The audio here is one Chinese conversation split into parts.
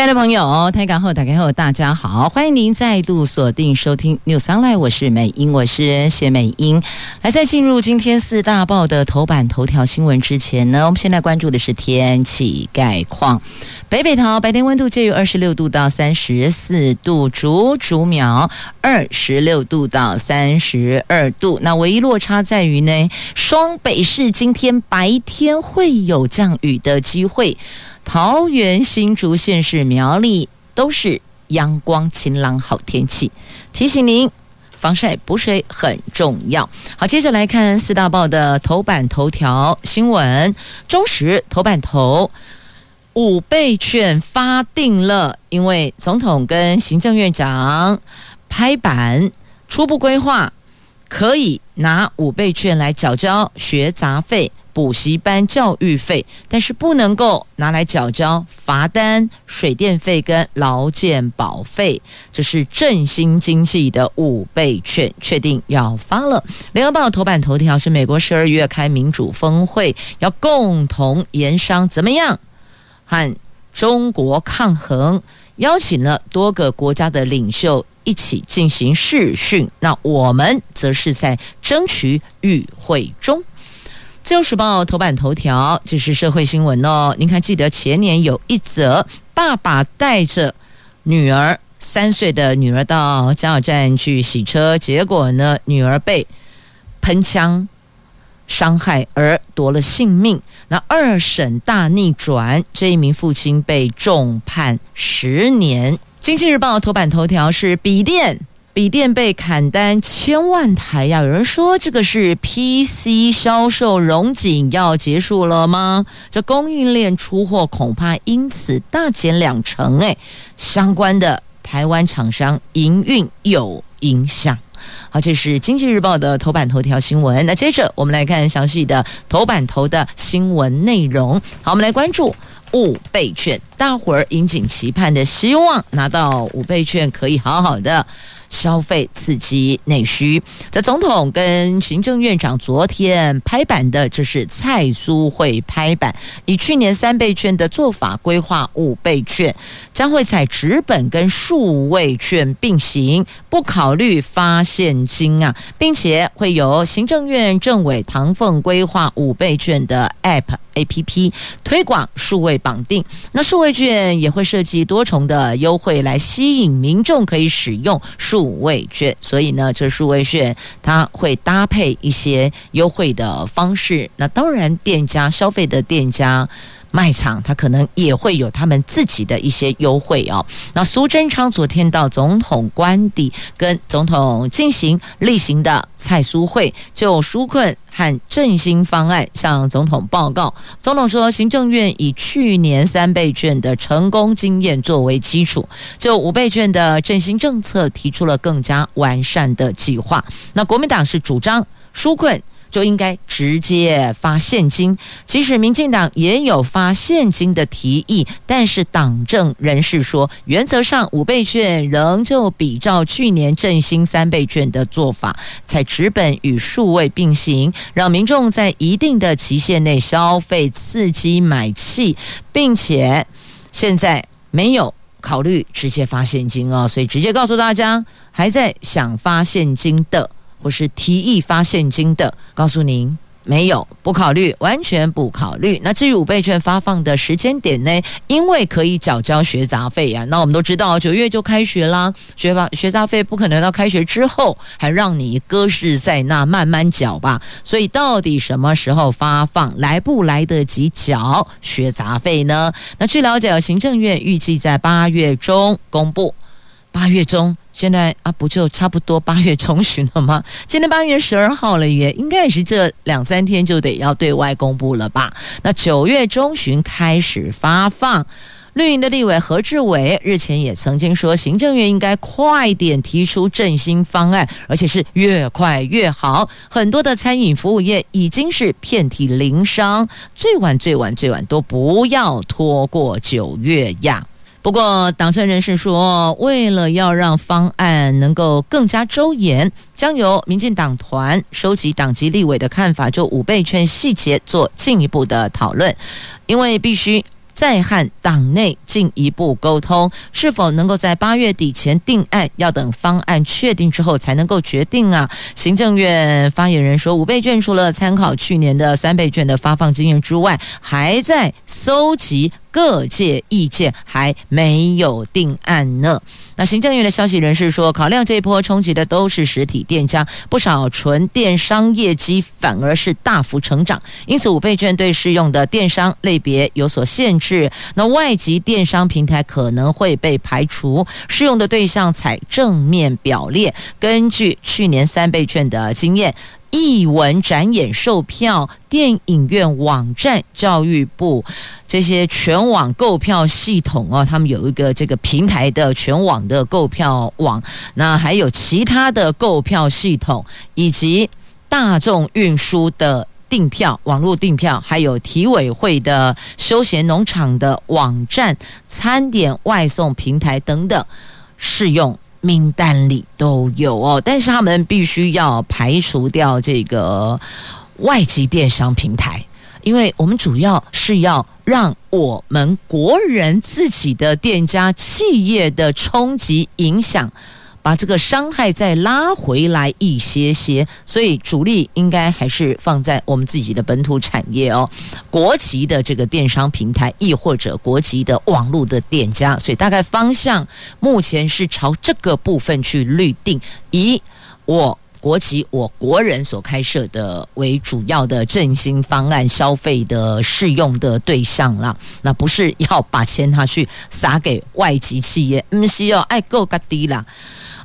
亲爱的朋友，台港后打开后，大家好，欢迎您再度锁定收听 New Sunlight 我是美英，我是谢美英。来，在进入今天四大报的头版头条新闻之前呢，我们现在关注的是天气概况。北北桃白天温度介于二十六度到三十四度，竹竹苗二十六度到三十二度。那唯一落差在于呢，双北市今天白天会有降雨的机会。桃园、新竹县市、苗栗都是阳光晴朗好天气，提醒您防晒补水很重要。好，接着来看四大报的头版头条新闻。中时头版头，五倍券发定了，因为总统跟行政院长拍板初步规划，可以拿五倍券来缴交学杂费。补习班教育费，但是不能够拿来缴交罚单、水电费跟劳健保费。这是振兴经济的五倍券，确定要发了。联合报头版头条是美国十二月开民主峰会，要共同研商怎么样和中国抗衡，邀请了多个国家的领袖一起进行试训。那我们则是在争取与会中。自由时报头版头条，这是社会新闻哦。您还记得前年有一则爸爸带着女儿三岁的女儿到加油站去洗车，结果呢，女儿被喷枪伤害而夺了性命。那二审大逆转，这一名父亲被重判十年。经济日报头版头条是笔电。笔电被砍单千万台呀！有人说这个是 PC 销售荣景要结束了吗？这供应链出货恐怕因此大减两成诶，相关的台湾厂商营运有影响。好，这是经济日报的头版头条新闻。那接着我们来看详细的头版头的新闻内容。好，我们来关注五倍券，大伙儿引颈期盼的，希望拿到五倍券可以好好的。消费刺激内需，这总统跟行政院长昨天拍板的，这是蔡苏会拍板，以去年三倍券的做法规划五倍券，将会采纸本跟数位券并行，不考虑发现金啊，并且会由行政院政委唐凤规划五倍券的 App APP 推广数位绑定，那数位券也会设计多重的优惠来吸引民众可以使用数。数位券，所以呢，这数位券它会搭配一些优惠的方式。那当然，店家消费的店家。卖场他可能也会有他们自己的一些优惠哦。那苏贞昌昨天到总统官邸跟总统进行例行的蔡苏会，就纾困和振兴方案向总统报告。总统说，行政院以去年三倍券的成功经验作为基础，就五倍券的振兴政策提出了更加完善的计划。那国民党是主张纾困。就应该直接发现金，即使民进党也有发现金的提议，但是党政人士说，原则上五倍券仍旧比照去年振兴三倍券的做法，采纸本与数位并行，让民众在一定的期限内消费刺激买气，并且现在没有考虑直接发现金哦，所以直接告诉大家，还在想发现金的。或是提议发现金的，告诉您没有，不考虑，完全不考虑。那至于五倍券发放的时间点呢？因为可以缴交学杂费呀。那我们都知道，九月就开学啦，学发学杂费不可能到开学之后还让你搁置在那慢慢缴吧。所以到底什么时候发放，来不来得及缴学杂费呢？那据了解，行政院预计在八月中公布，八月中。现在啊，不就差不多八月中旬了吗？今天八月十二号了耶，应该也是这两三天就得要对外公布了吧？那九月中旬开始发放。绿营的立委何志伟日前也曾经说，行政院应该快点提出振兴方案，而且是越快越好。很多的餐饮服务业已经是遍体鳞伤，最晚最晚最晚都不要拖过九月呀。不过，党政人士说，为了要让方案能够更加周延，将由民进党团收集党籍立委的看法，就五倍券细节做进一步的讨论，因为必须。再和党内进一步沟通，是否能够在八月底前定案？要等方案确定之后才能够决定啊。行政院发言人说，五倍券除了参考去年的三倍券的发放经验之外，还在搜集。各界意见还没有定案呢。那行政院的消息人士说，考量这一波冲击的都是实体店家，不少纯电商业绩反而是大幅成长，因此五倍券对适用的电商类别有所限制。那外籍电商平台可能会被排除，适用的对象采正面表列。根据去年三倍券的经验。艺文展演售票、电影院网站、教育部这些全网购票系统哦，他们有一个这个平台的全网的购票网，那还有其他的购票系统，以及大众运输的订票、网络订票，还有体委会的休闲农场的网站、餐点外送平台等等，适用。名单里都有哦，但是他们必须要排除掉这个外籍电商平台，因为我们主要是要让我们国人自己的店家企业的冲击影响。把这个伤害再拉回来一些些，所以主力应该还是放在我们自己的本土产业哦，国籍的这个电商平台，亦或者国籍的网络的店家，所以大概方向目前是朝这个部分去律定，以我国籍我国人所开设的为主要的振兴方案，消费的适用的对象了，那不是要把钱拿去撒给外籍企业，不是要爱够个低啦。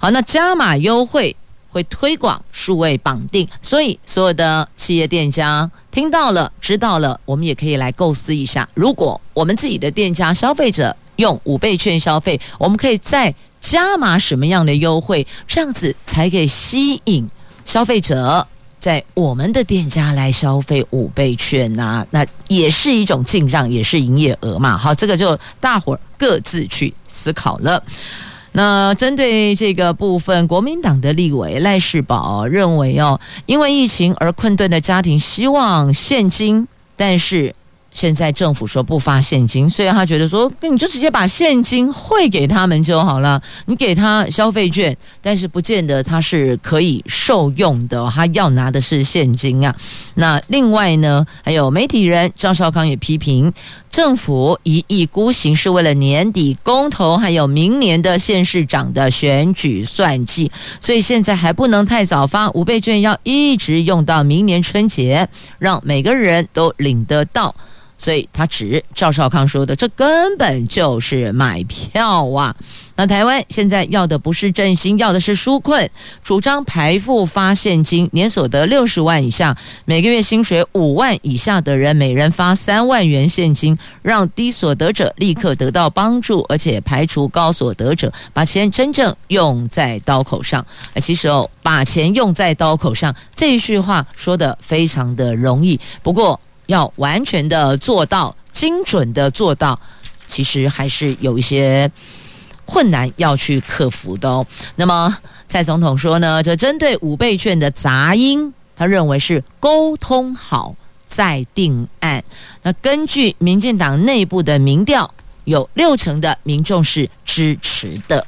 好，那加码优惠会推广数位绑定，所以所有的企业店家听到了、知道了，我们也可以来构思一下，如果我们自己的店家消费者用五倍券消费，我们可以再加码什么样的优惠，这样子才可以吸引消费者在我们的店家来消费五倍券呐、啊？那也是一种进账，也是营业额嘛。好，这个就大伙儿各自去思考了。那针对这个部分，国民党的立委赖士葆认为哦，因为疫情而困顿的家庭希望现金，但是。现在政府说不发现金，所以他觉得说，那你就直接把现金汇给他们就好了。你给他消费券，但是不见得他是可以受用的，他要拿的是现金啊。那另外呢，还有媒体人赵少康也批评政府一意孤行，是为了年底公投，还有明年的县市长的选举算计，所以现在还不能太早发五倍券，要一直用到明年春节，让每个人都领得到。所以他指赵少康说的，这根本就是买票啊！那台湾现在要的不是振兴，要的是纾困，主张排富发现金，年所得六十万以下，每个月薪水五万以下的人，每人发三万元现金，让低所得者立刻得到帮助，而且排除高所得者，把钱真正用在刀口上。其实哦，把钱用在刀口上这一句话说得非常的容易，不过。要完全的做到精准的做到，其实还是有一些困难要去克服的哦。那么蔡总统说呢，这针对五倍券的杂音，他认为是沟通好再定案。那根据民进党内部的民调，有六成的民众是支持的。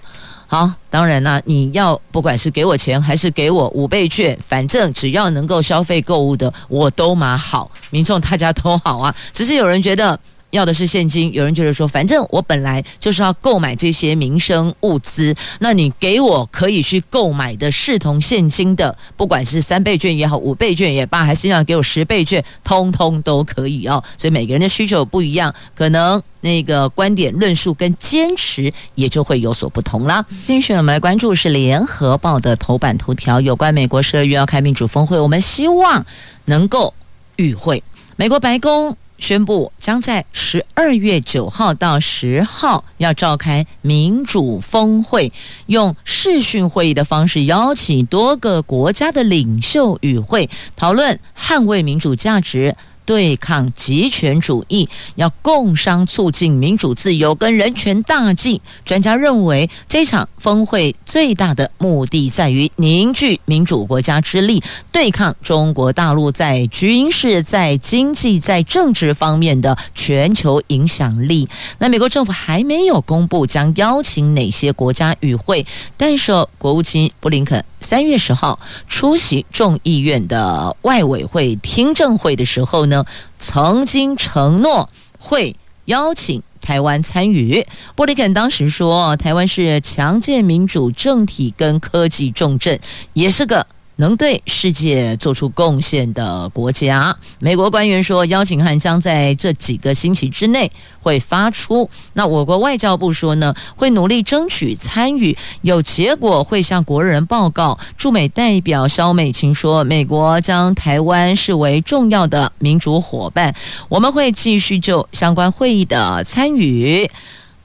好，当然啦，你要不管是给我钱还是给我五倍券，反正只要能够消费购物的，我都蛮好，民众大家都好啊。只是有人觉得要的是现金，有人觉得说，反正我本来就是要购买这些民生物资，那你给我可以去购买的视同现金的，不管是三倍券也好，五倍券也罢，还是要给我十倍券，通通都可以哦。所以每个人的需求不一样，可能那个观点论述跟坚持也就会有所不同啦。继续我们来关注是联合报的头版头条，有关美国十二月要开民主峰会，我们希望能够与会美国白宫。宣布将在十二月九号到十号要召开民主峰会，用视讯会议的方式邀请多个国家的领袖与会，讨论捍卫民主价值。对抗极权主义，要共商促进民主自由跟人权大计。专家认为，这场峰会最大的目的在于凝聚民主国家之力，对抗中国大陆在军事、在经济、在政治方面的全球影响力。那美国政府还没有公布将邀请哪些国家与会，但是国务卿布林肯三月十号出席众议院的外委会听证会的时候呢，曾经承诺会邀请台湾参与。布林肯当时说，台湾是强健民主政体跟科技重镇，也是个。能对世界做出贡献的国家，美国官员说，邀请函将在这几个星期之内会发出。那我国外交部说呢，会努力争取参与，有结果会向国人报告。驻美代表肖美琴说，美国将台湾视为重要的民主伙伴，我们会继续就相关会议的参与。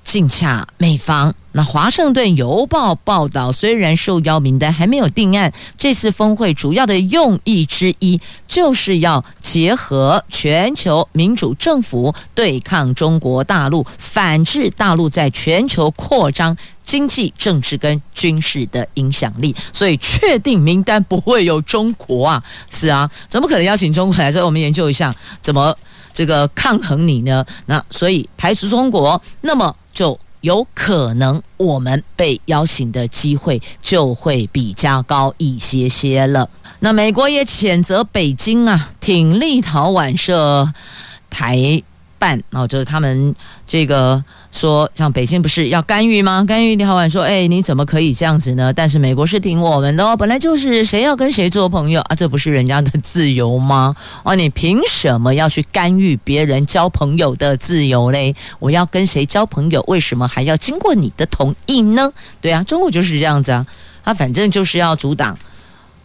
尽洽美方。那《华盛顿邮报》报道，虽然受邀名单还没有定案，这次峰会主要的用意之一，就是要结合全球民主政府对抗中国大陆，反制大陆在全球扩张经济、政治跟军事的影响力。所以，确定名单不会有中国啊？是啊，怎么可能邀请中国来？所以我们研究一下怎么这个抗衡你呢？那所以排除中国，那么。就有可能我们被邀请的机会就会比较高一些些了。那美国也谴责北京啊，挺立陶宛设台。办哦，就是他们这个说，像北京不是要干预吗？干预立陶宛说，哎，你怎么可以这样子呢？但是美国是挺我们的哦，本来就是谁要跟谁做朋友啊，这不是人家的自由吗？哦，你凭什么要去干预别人交朋友的自由嘞？我要跟谁交朋友，为什么还要经过你的同意呢？对啊，中国就是这样子啊，他反正就是要阻挡。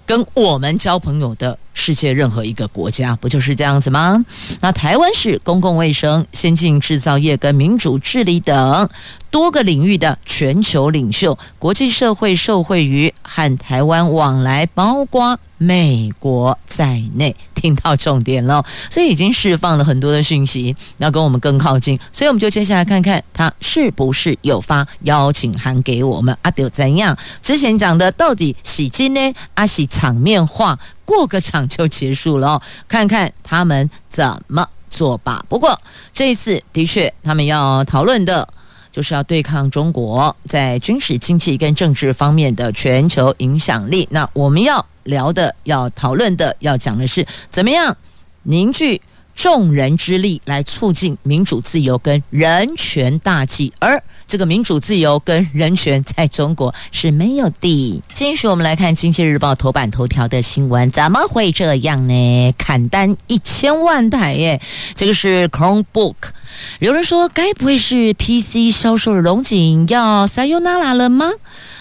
跟我们交朋友的世界任何一个国家，不就是这样子吗？那台湾是公共卫生、先进制造业跟民主治理等多个领域的全球领袖，国际社会受惠于和台湾往来，包括美国在内。听到重点了，所以已经释放了很多的讯息，要跟我们更靠近。所以我们就接下来看看他是不是有发邀请函给我们。阿丢怎样？之前讲的到底喜金呢？阿喜场面话，过个场就结束了。看看他们怎么做吧。不过这一次的确，他们要讨论的。就是要对抗中国在军事、经济跟政治方面的全球影响力。那我们要聊的、要讨论的、要讲的是，怎么样凝聚众人之力来促进民主自由跟人权大计，而这个民主自由跟人权在中国是没有的。继续，我们来看《经济日报》头版头条的新闻，怎么会这样呢？砍单一千万台耶！这个是 Chromebook。有人说，该不会是 PC 销售的荣景要 Sayonara 了吗？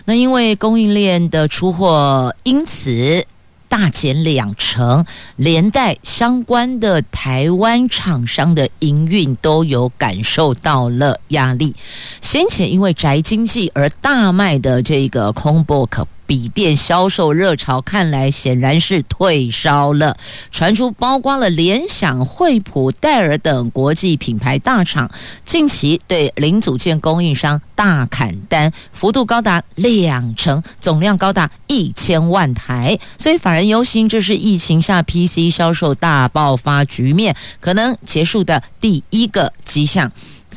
那因为供应链的出货因此。大减两成，连带相关的台湾厂商的营运都有感受到了压力。先前因为宅经济而大卖的这个 Combook。笔电销售热潮看来显然是退烧了，传出包括了联想、惠普、戴尔等国际品牌大厂近期对零组件供应商大砍单，幅度高达两成，总量高达一千万台，所以法人忧心这是疫情下 PC 销售大爆发局面可能结束的第一个迹象。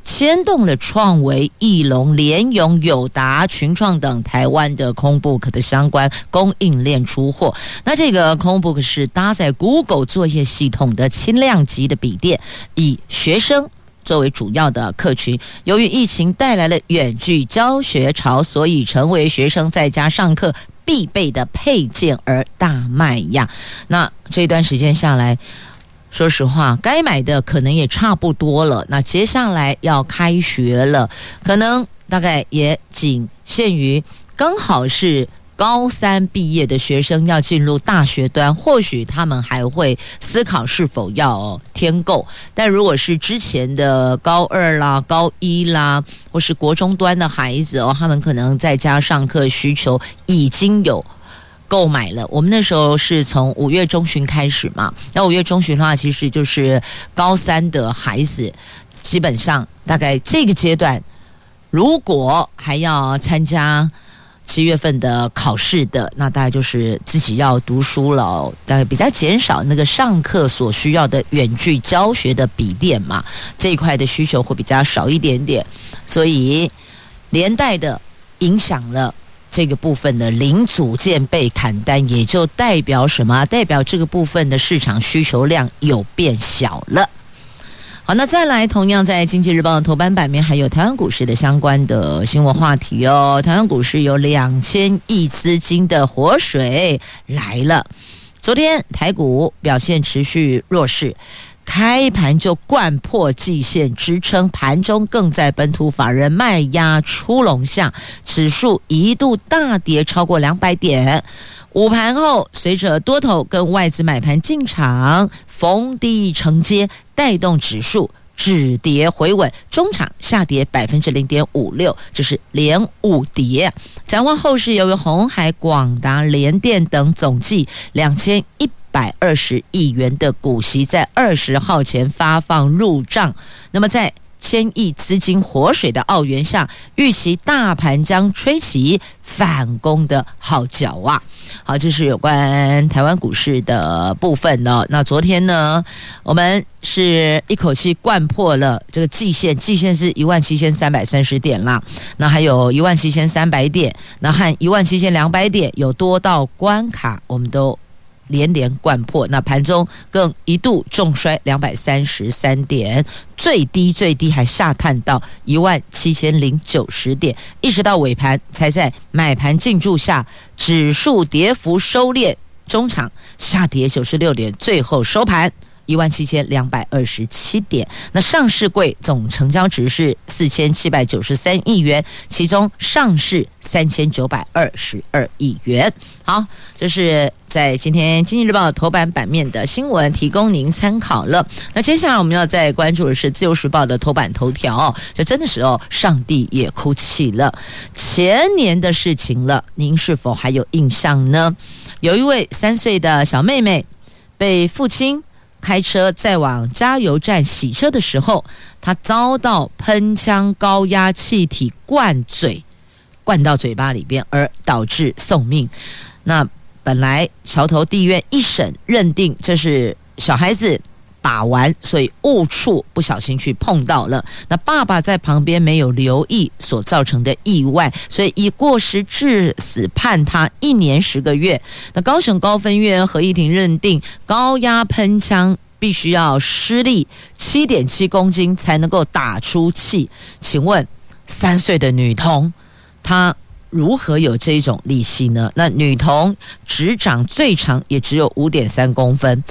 牵动了创维、义隆、联咏、友达、群创等台湾的 combook 的相关供应链出货。那这个 combook 是搭载 Google 作业系统的轻量级的笔电，以学生。作为主要的客群。由于疫情带来了远距教学潮，所以成为学生在家上课必备的配件而大卖呀。那这段时间下来，说实话，该买的可能也差不多了。那接下来要开学了，可能大概也仅限于刚好是。高三毕业的学生要进入大学端，或许他们还会思考是否要添购。但如果是之前的高二啦、高一啦，或是国中端的孩子哦，他们可能在家上课需求已经有购买了。我们那时候是从五月中旬开始嘛，那五月中旬的话，其实就是高三的孩子，基本上大概这个阶段，如果还要参加。七月份的考试的，那大概就是自己要读书了，大概比较减少那个上课所需要的远距教学的笔电嘛，这一块的需求会比较少一点点，所以连带的影响了这个部分的零组件被砍单，也就代表什么？代表这个部分的市场需求量有变小了。好，那再来，同样在《经济日报》的头版版面，还有台湾股市的相关的新闻话题哦。台湾股市有两千亿资金的活水来了。昨天台股表现持续弱势，开盘就掼破季线支撑，盘中更在本土法人卖压出笼下，指数一度大跌超过两百点。午盘后，随着多头跟外资买盘进场，逢低承接，带动指数止跌回稳，中场下跌百分之零点五六，这是连五跌。展望后市，由于红海、广达、联电等总计两千一百二十亿元的股息，在二十号前发放入账，那么在。千亿资金活水的澳元下，预期大盘将吹起反攻的号角啊！好，这是有关台湾股市的部分呢。那昨天呢，我们是一口气灌破了这个季线，季线是一万七千三百三十点啦。那还有一万七千三百点，那和一万七千两百点有多道关卡，我们都。连连贯破，那盘中更一度重摔两百三十三点，最低最低还下探到一万七千零九十点，一直到尾盘才在买盘进驻下，指数跌幅收敛，中场下跌九十六点，最后收盘。一万七千两百二十七点，那上市柜总成交值是四千七百九十三亿元，其中上市三千九百二十二亿元。好，这是在今天《经济日报》头版版面的新闻，提供您参考了。那接下来我们要再关注的是《自由时报》的头版头条，这真的时候，上帝也哭泣了，前年的事情了，您是否还有印象呢？有一位三岁的小妹妹被父亲。开车在往加油站洗车的时候，他遭到喷枪高压气体灌嘴，灌到嘴巴里边，而导致送命。那本来桥头地院一审认定这是小孩子。把玩，所以误触不小心去碰到了。那爸爸在旁边没有留意所造成的意外，所以以过失致死判他一年十个月。那高雄高分院合议庭认定，高压喷枪必须要施力七点七公斤才能够打出气。请问三岁的女童，她如何有这种力气呢？那女童指掌最长也只有五点三公分。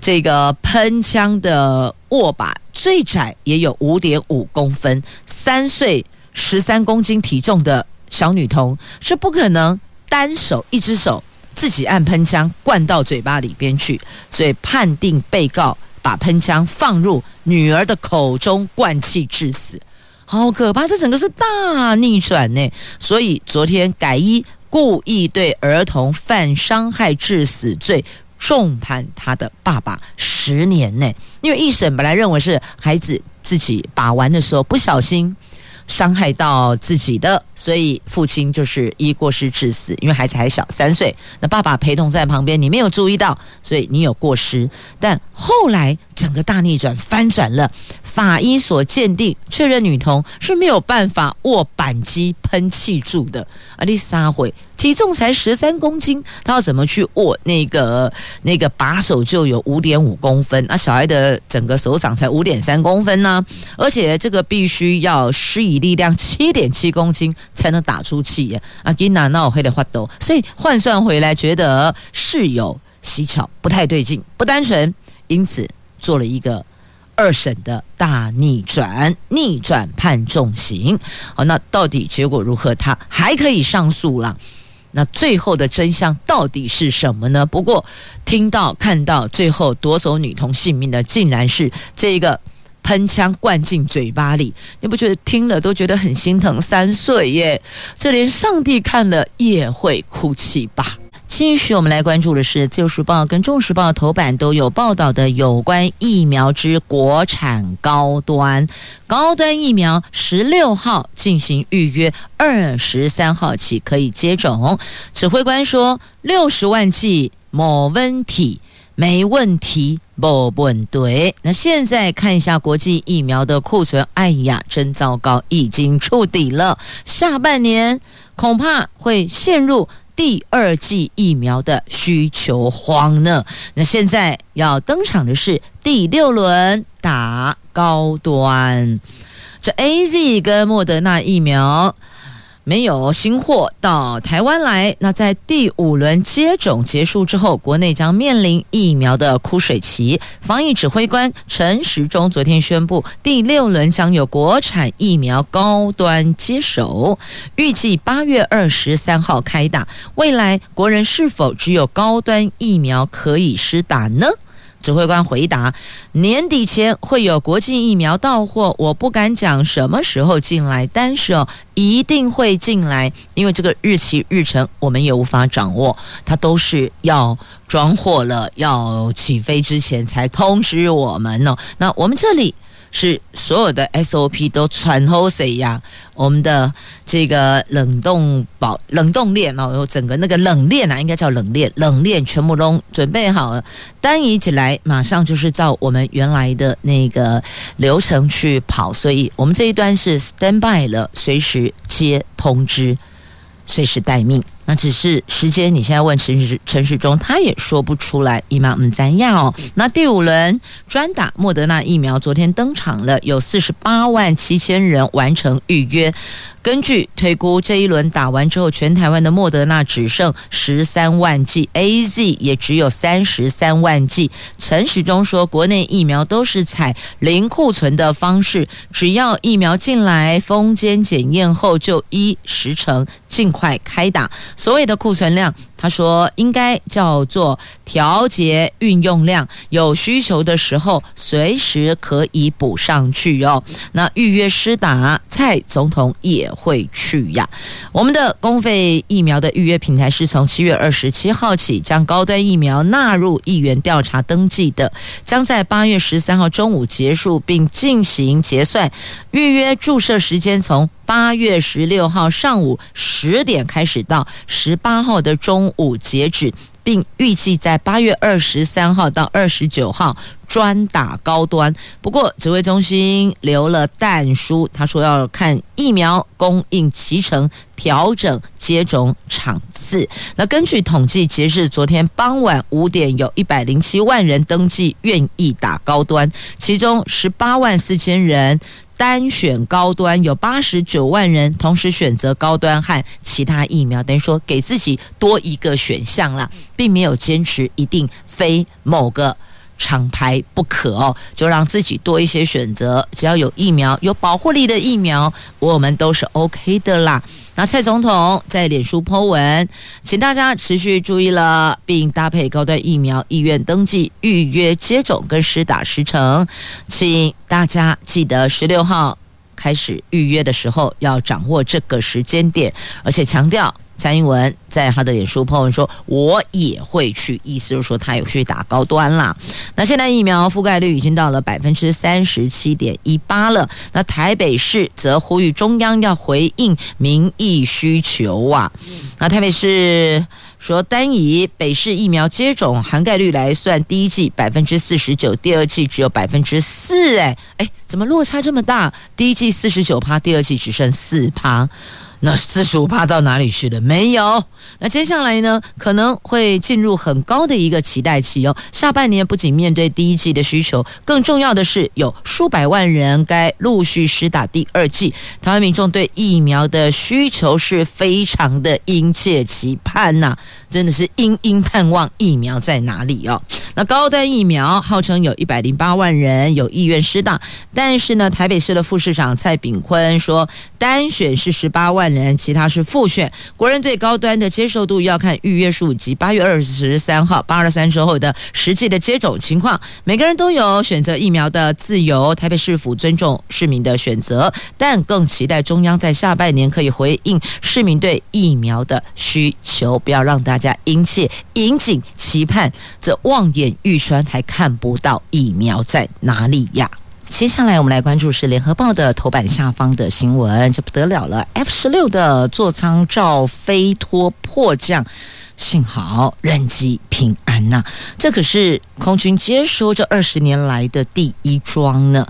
这个喷枪的握把最窄也有五点五公分，三岁十三公斤体重的小女童是不可能单手一只手自己按喷枪灌到嘴巴里边去，所以判定被告把喷枪放入女儿的口中灌气致死，好可怕！这整个是大逆转呢，所以昨天改一故意对儿童犯伤害致死罪。重判他的爸爸十年呢，因为一审本来认为是孩子自己把玩的时候不小心伤害到自己的，所以父亲就是一过失致死。因为孩子还小三岁，那爸爸陪同在旁边，你没有注意到，所以你有过失。但后来整个大逆转，翻转了。法医所鉴定确认，女童是没有办法握扳机喷气柱的。阿丽莎会体重才十三公斤，她要怎么去握那个那个把手就有五点五公分？那小孩的整个手掌才五点三公分呢，而且这个必须要施以力量七点七公斤才能打出气耶。啊吉娜闹黑的发抖，所以换算回来，觉得是有蹊跷，不太对劲，不单纯，因此做了一个。二审的大逆转，逆转判重刑。好，那到底结果如何？他还可以上诉了。那最后的真相到底是什么呢？不过听到看到最后夺走女童性命的，竟然是这个喷枪灌进嘴巴里。你不觉得听了都觉得很心疼？三岁耶，这连上帝看了也会哭泣吧？继续，我们来关注的是《自由时报》跟《中时报》头版都有报道的有关疫苗之国产高端高端疫苗，十六号进行预约，二十三号起可以接种。指挥官说，六十万剂没问题，没问题，不问对。那现在看一下国际疫苗的库存，哎呀，真糟糕，已经触底了，下半年恐怕会陷入。第二季疫苗的需求荒呢？那现在要登场的是第六轮打高端，这 AZ 跟莫德纳疫苗。没有新货到台湾来，那在第五轮接种结束之后，国内将面临疫苗的枯水期。防疫指挥官陈时中昨天宣布，第六轮将有国产疫苗高端接手，预计八月二十三号开打。未来国人是否只有高端疫苗可以施打呢？指挥官回答：年底前会有国际疫苗到货，我不敢讲什么时候进来，但是哦，一定会进来，因为这个日期日程我们也无法掌握，它都是要装货了，要起飞之前才通知我们呢。那我们这里。是所有的 SOP 都传好谁呀？我们的这个冷冻保冷冻链哦，有整个那个冷链啊，应该叫冷链，冷链全部都准备好了，单一起来，马上就是照我们原来的那个流程去跑，所以我们这一端是 stand by 了，随时接通知，随时待命。那只是时间，你现在问陈时陈时中，他也说不出来。伊玛唔怎样哦。那第五轮专打莫德纳疫苗，昨天登场了，有四十八万七千人完成预约。根据推估，这一轮打完之后，全台湾的莫德纳只剩十三万剂，AZ 也只有三十三万剂。陈时中说，国内疫苗都是采零库存的方式，只要疫苗进来，封监检验后就依时程尽快开打。所谓的库存量，他说应该叫做调节运用量，有需求的时候随时可以补上去哟。那预约施打，蔡总统也会去呀。我们的公费疫苗的预约平台是从七月二十七号起将高端疫苗纳入议员调查登记的，将在八月十三号中午结束并进行结算。预约注射时间从八月十六号上午十点开始到十八号的中午截止，并预计在八月二十三号到二十九号专打高端。不过指挥中心留了弹书，他说要看疫苗供应期程，调整接种场次。那根据统计，截至昨天傍晚五点，有一百零七万人登记愿意打高端，其中十八万四千人。单选高端有八十九万人同时选择高端和其他疫苗，等于说给自己多一个选项了，并没有坚持一定非某个厂牌不可哦，就让自己多一些选择。只要有疫苗、有保护力的疫苗，我们都是 OK 的啦。那蔡总统在脸书 po 文，请大家持续注意了，并搭配高端疫苗意愿登记、预约接种跟施打时程，请大家记得十六号开始预约的时候要掌握这个时间点，而且强调蔡英文在他的脸书 po 文说：“我也会去。”意思就是说他有去打高端啦。那现在疫苗覆盖率已经到了百分之三十七点一八了。那台北市则呼吁中央要回应民意需求啊。那台北市说，单以北市疫苗接种涵盖率来算，第一季百分之四十九，第二季只有百分之四。哎哎，怎么落差这么大？第一季四十九趴，第二季只剩四趴。那四十五趴到哪里去了？没有。那接下来呢，可能会进入很高的一个期待期哦。下半年不仅面对第一季的需求，更重要的是有数百万人该陆续施打第二剂。台湾民众对疫苗的需求是非常的殷切期盼呐、真的是殷殷盼望疫苗在哪里哦。那高端疫苗号称有一百零八万人有意愿施打，但是呢，台北市的副市长蔡炳坤说，单选是十八万。人，其他是复选。国人对高端的接受度要看预约数及八月二十三号八二三之后的实际的接种情况。每个人都有选择疫苗的自由，台北市府尊重市民的选择，但更期待中央在下半年可以回应市民对疫苗的需求，不要让大家殷切引颈期盼，这望眼欲穿还看不到疫苗在哪里呀？接下来我们来关注是联合报的头版下方的新闻，这不得了了，F 十六的座舱罩飞脱迫降。幸好人机平安呐、这可是空军接收这二十年来的第一桩呢。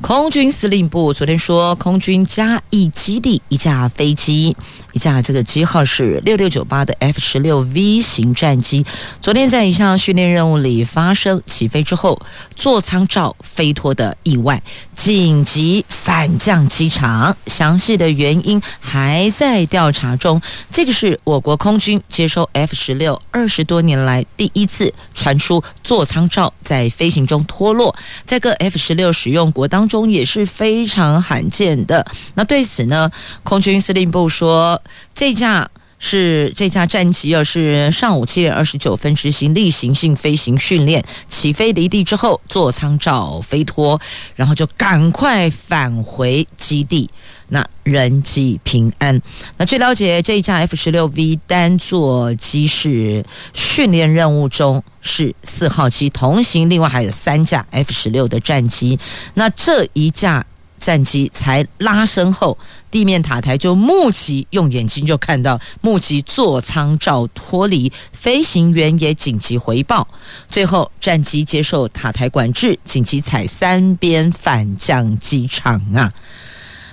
空军司令部昨天说，空军嘉义基地一架飞机，一架这个机号是六六九八的 F 十六 V 型战机，昨天在一项训练任务里发生起飞之后座舱罩飞脱的意外，紧急返降机场，详细的原因还在调查中。这个是我国空军接收 F。F 十六二十多年来第一次传出座舱罩在飞行中脱落，在各 F 十六使用国当中也是非常罕见的。那对此呢，空军司令部说，这架是这架战机，要是上午七点二十九分执行例行性飞行训练，起飞离地之后，座舱罩飞脱，然后就赶快返回基地。那人机平安。那据了解，这一架 F 十六 V 单座机是训练任务中是四号机，同行另外还有三架 F 十六的战机。那这一架战机才拉升后，地面塔台就目击，用眼睛就看到目击座舱罩脱离，飞行员也紧急回报，最后战机接受塔台管制，紧急踩三边返降机场啊。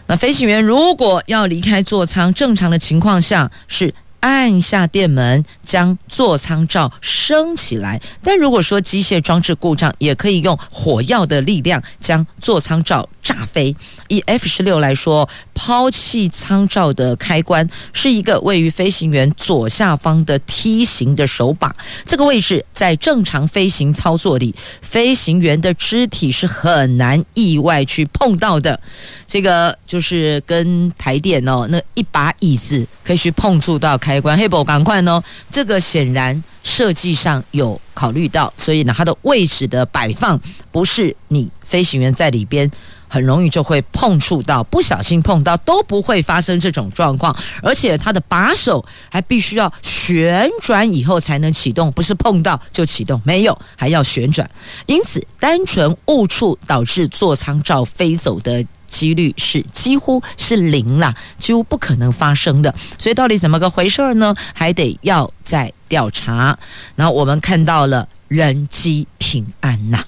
那飞行员如果要离开座舱，正常的情况下是按下电门将座舱罩升起来，但如果说机械装置故障，也可以用火药的力量将座舱罩炸飞。以 F 十六来说，抛弃舱罩的开关是一个位于飞行员左下方的梯形的手把，这个位置在正常飞行操作里，飞行员的肢体是很难意外去碰到的。这个就是跟台电哦，那一把椅子可以去碰触到开关。黑宝赶快哦，这个显然设计上有考虑到，所以呢，它的位置的摆放不是你飞行员在里边。很容易就会碰触到，不小心碰到都不会发生这种状况，而且它的把手还必须要旋转以后才能启动，不是碰到就启动，没有，还要旋转。因此，单纯误触导致座舱罩飞走的几率是几乎是零啦，几乎不可能发生的。所以，到底怎么个回事儿呢？还得要再调查。然后我们看到了人机平安呐。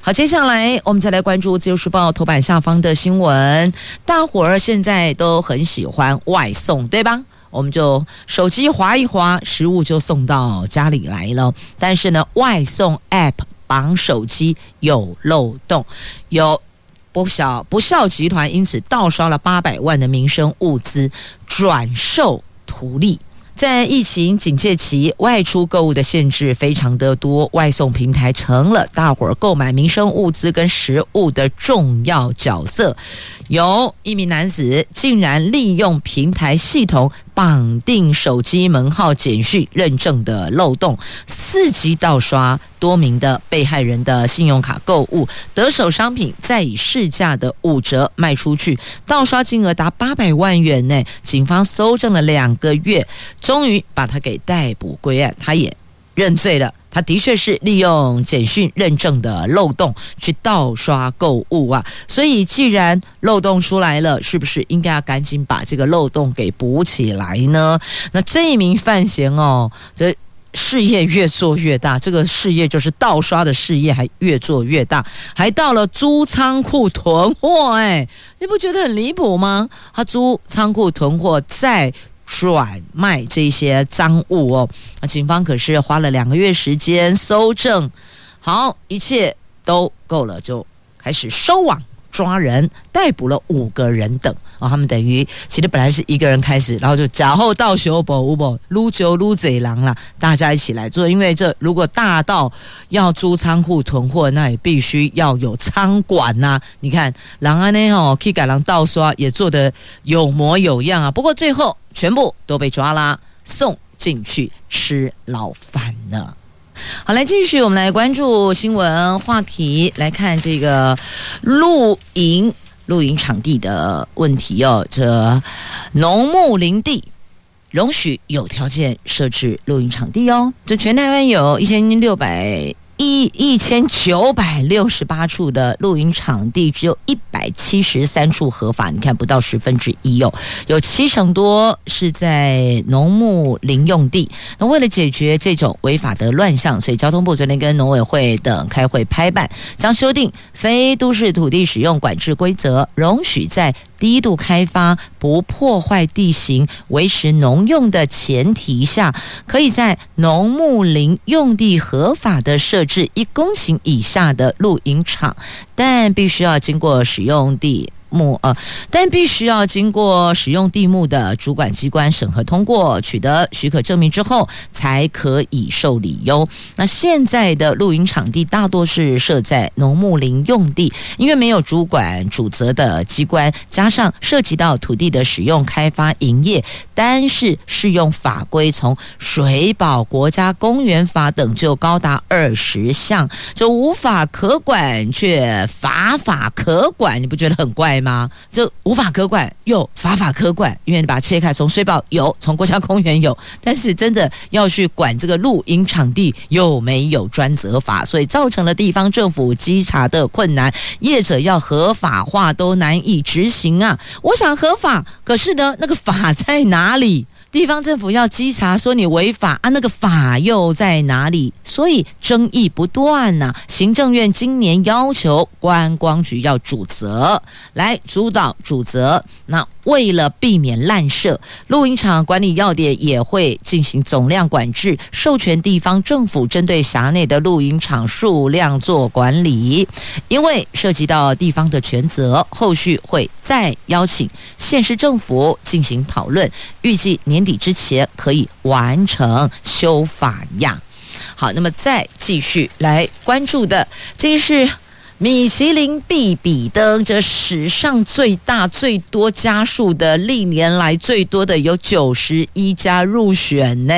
好，接下来我们再来关注《自由时报》头版下方的新闻。大伙儿现在都很喜欢外送，对吧？我们就手机滑一滑，食物就送到家里来了。但是呢，外送 App 绑手机有漏洞，有不小不孝集团因此盗刷了八百万的民生物资，转售图利。在疫情警戒期，外出购物的限制非常的多，外送平台成了大伙儿购买民生物资跟食物的重要角色。有一名男子竟然利用平台系统绑定手机门号简讯认证的漏洞，伺机盗刷多名的被害人的信用卡购物，得手商品再以市价的五折卖出去，盗刷金额达八百万元内。警方搜证了两个月，终于把他给逮捕归案，他也认罪了。他的确是利用简讯认证的漏洞去盗刷购物啊，所以既然漏洞出来了，是不是应该要赶紧把这个漏洞给补起来呢？那这一名范闲哦，这事业越做越大，这个事业就是盗刷的事业，还越做越大，还到了租仓库囤货，哎，你不觉得很离谱吗？他租仓库囤货在。转卖这些赃物哦，警方可是花了两个月时间搜证，好，一切都够了，就开始收网抓人，逮捕了五个人等、哦。他们等于其实本来是一个人开始，然后就假后到修补五补撸酒撸贼狼了，大家一起来做。因为这如果大到要租仓库囤货，那也必须要有仓管呐、你看，狼安呢哦，可以改狼盗刷也做得有模有样啊。不过最后。全部都被抓啦，送进去吃牢饭呢。好，来继续，我们来关注新闻话题，来看这个露营露营场地的问题哦。这农牧林地容许有条件设置露营场地哦。这全台湾有一千六百。一一千九百六十八处的露营场地，只有一百七十三处合法，你看不到十分之一哦，有七成多是在农牧林用地。那为了解决这种违法的乱象，所以交通部昨天跟农委会等开会拍板，将修订非都市土地使用管制规则，容许在低度开发、不破坏地形、维持农用的前提下，可以在农牧林用地合法的设置一公顷以下的露营场，但必须要经过使用地。木呃，但必须要经过使用地目的主管机关审核通过，取得许可证明之后，才可以受理哟。那现在的露营场地大多是设在农牧林用地，因为没有主管主责的机关，加上涉及到土地的使用、开发、营业，单是适用法规，从水保国家公园法等就高达二十项，就无法可管却法法可管，你不觉得很怪吗？这无法可管又法法可管，因为你把它切开，从水保有，从国家公园有，但是真的要去管这个露营场地，有没有专责法，所以造成了地方政府稽查的困难，业者要合法化都难以执行啊！我想合法，可是呢，那个法在哪里？地方政府要稽查，说你违法啊，那个法又在哪里？所以争议不断呐、行政院今年要求观光局要主责来主导主责，那。为了避免滥设，露营场管理要点也会进行总量管制，授权地方政府针对辖内的露营场数量做管理。因为涉及到地方的权责，后续会再邀请县市政府进行讨论，预计年底之前可以完成修法呀。好，那么再继续来关注的，这是。米其林必比登，这史上最大、最多家数的，历年来最多的有九十一家入选呢，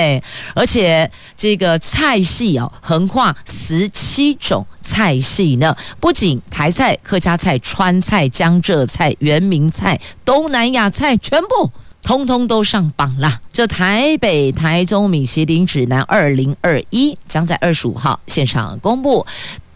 而且这个菜系哦，横跨十七种菜系呢，不仅台菜、客家菜、川菜、江浙菜、原民菜、东南亚菜，全部通通都上榜了。这台北、台中米其林指南二零二一将在二十五号线上公布。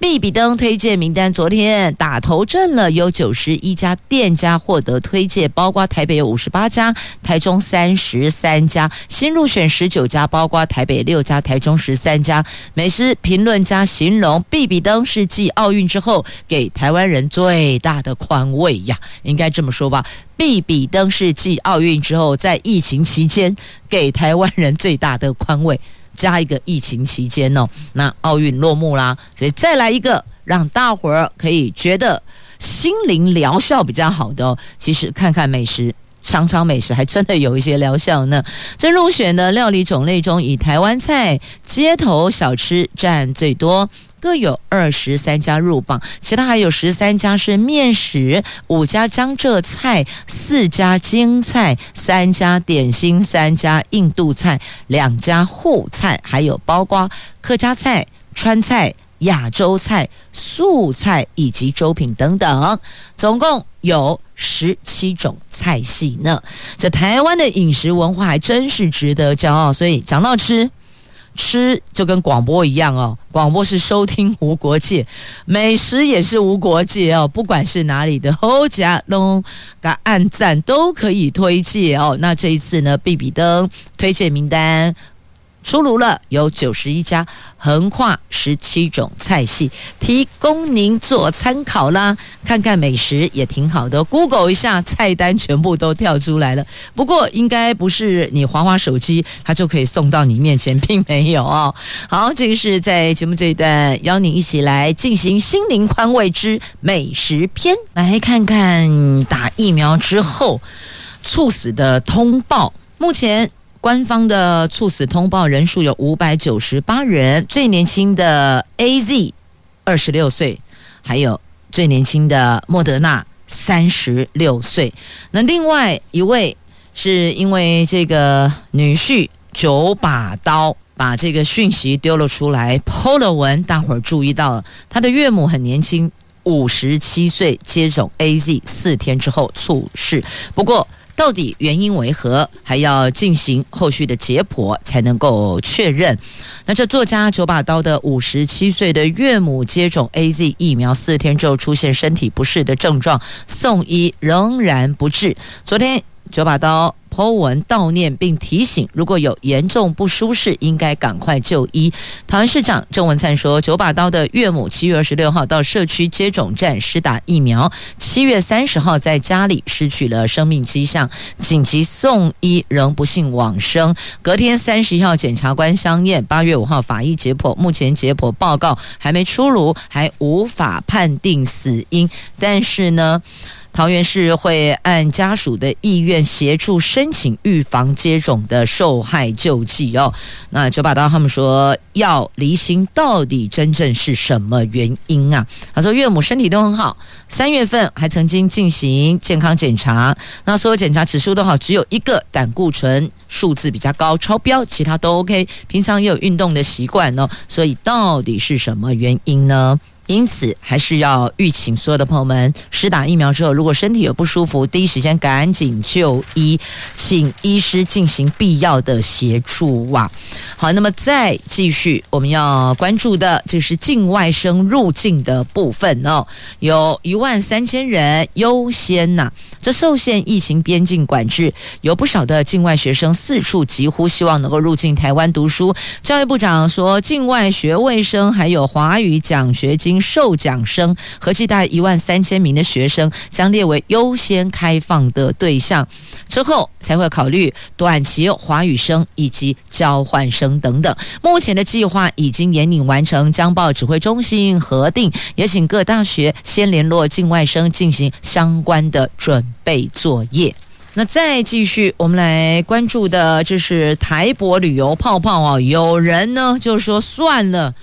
必比登推荐名单昨天打头阵了，有九十一家店家获得推荐，包括台北有五十八家，台中三十三家，新入选十九家，包括台北六家，台中十三家。美食评论家形容必比登是继奥运之后给台湾人最大的宽慰呀，应该这么说吧。必比登是继奥运之后在疫情期间给台湾人最大的宽慰。加一个疫情期间哦，那奥运落幕啦，所以再来一个让大伙儿可以觉得心灵疗效比较好的哦。其实看看美食，尝尝美食，还真的有一些疗效呢。这入选的料理种类中，以台湾菜、街头小吃占最多。各有二十三家入榜，其他还有十三家是面食，五家江浙菜，四家京菜，三家点心，三家印度菜，两家沪菜，还有包括客家菜、川菜。亚洲菜、素菜以及粥品等等，总共有十七种菜系呢。这台湾的饮食文化还真是值得骄傲。所以讲到吃，吃就跟广播一样哦，广播是收听无国界，美食也是无国界哦。不管是哪里的侯家龙，给按赞都可以推荐哦。那这一次呢，比比登推荐名单。出炉了，有九十一家，横跨十七种菜系，提供您做参考啦。看看美食也挺好的，Google 一下菜单，全部都跳出来了。不过应该不是你滑滑手机，它就可以送到你面前，并没有哦。好，这个是在节目这一段，邀您一起来进行心灵宽慰之美食篇，来看看打疫苗之后猝死的通报，目前。官方的猝死通报人数有五百九十八人，最年轻的 AZ 二十六岁，还有最年轻的莫德纳三十六岁。那另外一位是因为这个女婿九把刀把这个讯息丢了出来，PO 了文，大伙儿注意到了，他的岳母很年轻，五十七岁，接种 AZ 四天之后猝逝。不过。到底原因为何？还要进行后续的解剖才能够确认。那这作家九把刀的五十七岁的岳母接种 AZ 疫苗四天之后出现身体不适的症状，送医仍然不治。昨天九把刀。Po 文悼念并提醒，如果有严重不舒适，应该赶快就医。桃园市长郑文灿说，九把刀的岳母七月二十六号到社区接种站施打疫苗，七月三十号在家里失去了生命迹象，紧急送医仍不幸往生。隔天三十一号检察官相验，八月五号法医解剖，目前解剖报告还没出炉，还无法判定死因。但是呢，桃园市会按家属的意愿协助申请预防接种的受害救济哦。那九把刀他们说要离心到底真正是什么原因啊？他说岳母身体都很好，三月份还曾经进行健康检查，那所有检查指数都好，只有一个胆固醇数字比较高超标，其他都 OK。平常也有运动的习惯哦，所以到底是什么原因呢？因此，还是要预请所有的朋友们，施打疫苗之后，如果身体有不舒服，第一时间赶紧就医，请医师进行必要的协助哇。好，那么再继续，我们要关注的就是境外生入境的部分哦，有一万三千人优先呐、这受限疫情边境管制，有不少的境外学生四处疾呼，希望能够入境台湾读书。教育部长说，境外学位生还有华语奖学金受奖生，合计大概一万三千名的学生将列为优先开放的对象，之后才会考虑短期华语生以及交换生等等。目前的计划已经严拟完成，将报指挥中心核定，也请各大学先联络境外生进行相关的准备作业。那再继续，我们来关注的就是台博旅游泡泡啊，有人呢就说算了。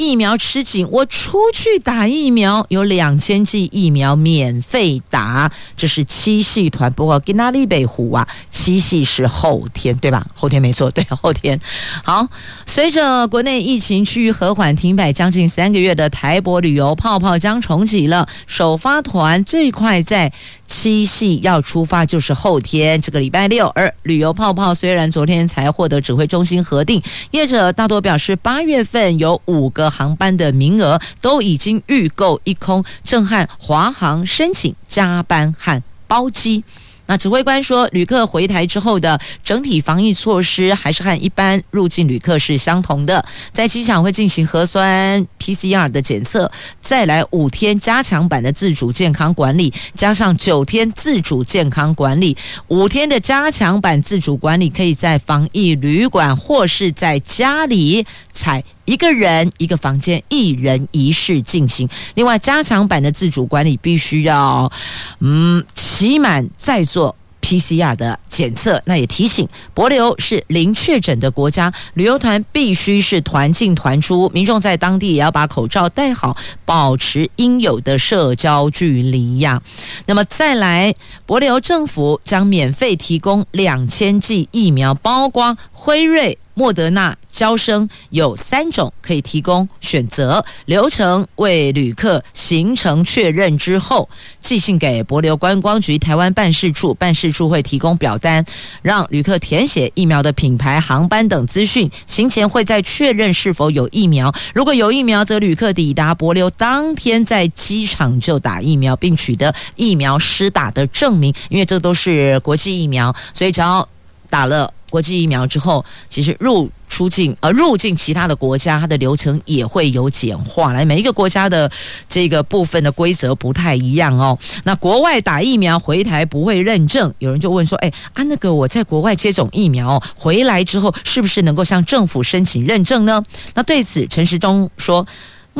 疫苗吃紧，我出去打疫苗，有两千剂疫苗免费打。这是七系团，不过跟哪里北湖啊？七系是后天，对吧？后天没错，对，后天。好，随着国内疫情趋于和缓，停摆将近三个月的台博旅游泡泡将重启了。首发团最快在七系要出发，就是后天这个礼拜六。而旅游泡泡虽然昨天才获得指挥中心核定，业者大多表示八月份有五个。航班的名额都已经预购一空，震撼华航申请加班和包机。那指挥官说，旅客回台之后的整体防疫措施还是和一般入境旅客是相同的，在机场会进行核酸 PCR 的检测，再来五天加强版的自主健康管理，加上九天自主健康管理，五天的加强版自主管理可以在防疫旅馆或是在家里采一个人一个房间，一人一室进行。另外，加强版的自主管理必须要，嗯，期满再做。PCR 的检测。那也提醒，帛琉是零确诊的国家，旅游团必须是团进团出，民众在当地也要把口罩戴好，保持应有的社交距离呀。那么再来，帛琉政府将免费提供两千剂疫苗，包括辉瑞。莫德纳招生有三种可以提供选择，流程为旅客行程确认之后寄信给帛流观光局台湾办事处，办事处会提供表单，让旅客填写疫苗的品牌、航班等资讯，行前会再确认是否有疫苗。如果有疫苗，则旅客抵达帛流当天在机场就打疫苗，并取得疫苗施打的证明，因为这都是国际疫苗，所以只要打了。国际疫苗之后，其实入出境呃入境其他的国家，它的流程也会有简化。来，每一个国家的这个部分的规则不太一样哦。那国外打疫苗回台不会认证，有人就问说：“哎啊，那个我在国外接种疫苗回来之后，是不是能够向政府申请认证呢？”那对此，陈时中说。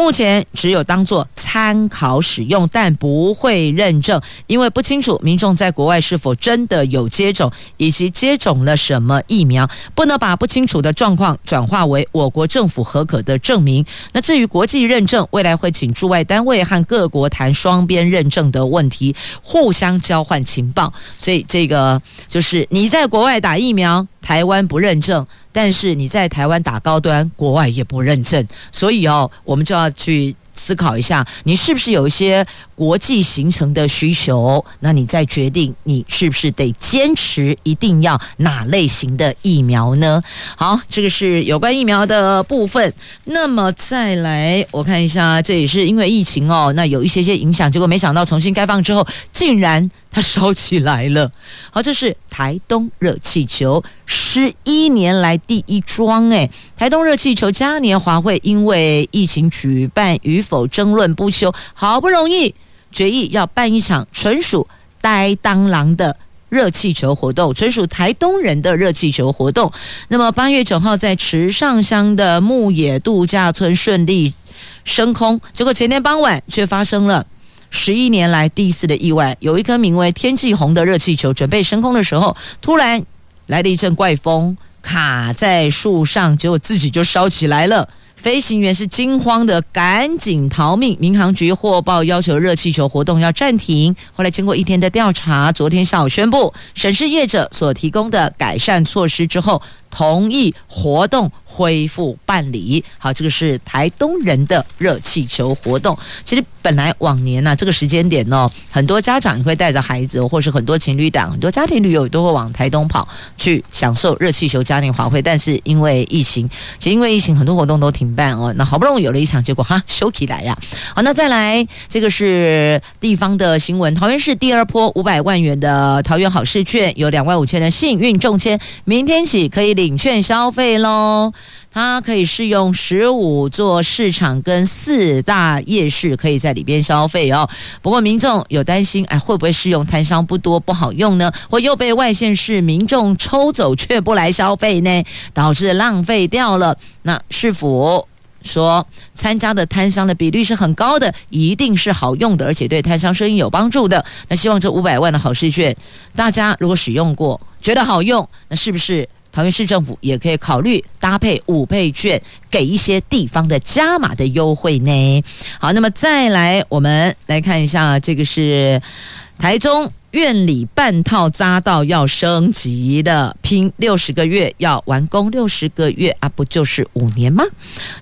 目前只有当做参考使用，但不会认证，因为不清楚民众在国外是否真的有接种，以及接种了什么疫苗，不能把不清楚的状况转化为我国政府合可的证明。那至于国际认证，未来会请驻外单位和各国谈双边认证的问题，互相交换情报。所以这个就是你在国外打疫苗。台湾不认证，但是你在台湾打高端，国外也不认证，所以哦，我们就要去思考一下，你是不是有一些国际行程的需求？那你再决定你是不是得坚持一定要哪类型的疫苗呢？好，这个是有关疫苗的部分。那么再来，我看一下，这也是因为疫情哦，那有一些些影响，结果没想到重新开放之后，竟然。它烧起来了，好，这是台东热气球十一年来第一桩诶，台东热气球嘉年华会因为疫情举办与否争论不休，好不容易决议要办一场纯属呆当郎的热气球活动，纯属台东人的热气球活动。那么八月九号在池上乡的牧野度假村顺利升空，结果前天傍晚却发生了。十一年来第一次的意外，有一颗名为“天际红”的热气球准备升空的时候，突然来了一阵怪风，卡在树上，结果自己就烧起来了。飞行员是惊慌的，赶紧逃命。民航局获报要求热气球活动要暂停。后来经过一天的调查，昨天下午宣布审视业者所提供的改善措施之后，同意活动恢复办理。好，这个是台东人的热气球活动。其实本来往年呢、这个时间点呢，很多家长也会带着孩子，或是很多情侣档、很多家庭旅游都会往台东跑去享受热气球嘉年华会。但是因为疫情，其实因为疫情，很多活动都停办哦。那好不容易有了一场，结果哈收起来呀。好，那再来，这个是地方的新闻。桃园市第二波五百万元的桃园好事券，有两万五千人幸运中签，明天起可以。领券消费喽，它可以适用十五座市场跟四大夜市，可以在里边消费哦。不过民众有担心，哎，会不会适用摊商不多不好用呢？或又被外县市民众抽走却不来消费呢？导致浪费掉了。那市府说参加的摊商的比率是很高的，一定是好用的，而且对摊商生意有帮助的。那希望这五百万的好市券，大家如果使用过觉得好用，那是不是？桃园市政府也可以考虑搭配五倍券，给一些地方的加码的优惠呢。好，那么再来，我们来看一下，这个是台中院里半套匝道要升级的，拼六十个月要完工，六十个月啊，不就是五年吗？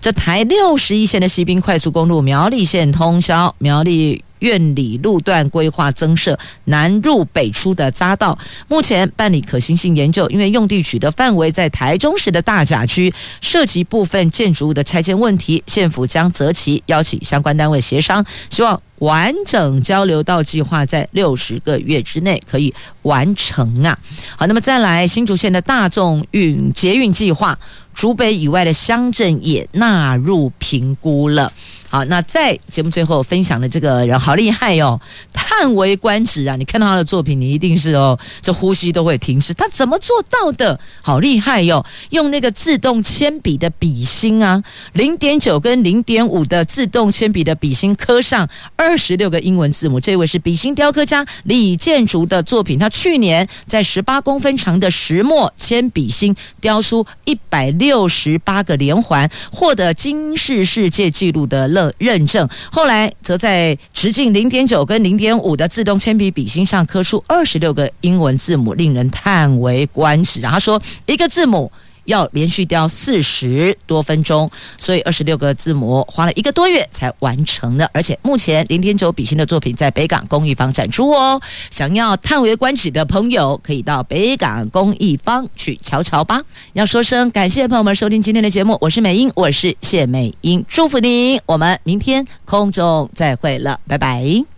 这台六十一线的西滨快速公路苗栗线通宵，苗栗。苑里路段规划增设南入北出的匝道，目前办理可行性研究，因为用地取得范围在台中市的大甲区，涉及部分建筑物的拆迁问题，县府将择期邀请相关单位协商，希望完整交流道计划在六十个月之内可以完成啊。好，那么再来新竹县的大众运捷运计划。竹北以外的乡镇也纳入评估了。好，那在节目最后分享的这个人好厉害哦，叹为观止啊！你看到他的作品，你一定是哦，这呼吸都会停止。他怎么做到的？好厉害哟、用那个自动铅笔的笔芯啊，零点九跟零点五的自动铅笔的笔芯刻上二十六个英文字母。这位是笔芯雕刻家李建竹的作品。他去年在十八公分长的石墨铅笔芯雕出一百六六十八个连环，获得金氏世界纪录的认。认证，后来则在直径零点九跟零点五的自动铅笔笔芯上刻出二十六个英文字母，令人叹为观止。然后说，一个字母。要连续雕四十多分钟，所以二十六个字母花了一个多月才完成的。而且目前零点九笔心的作品在北港工艺坊展出哦。想要叹为观止的朋友，可以到北港工艺坊去瞧瞧吧。要说声感谢朋友们收听今天的节目，我是美英，我是谢美英，祝福您，我们明天空中再会了，拜拜。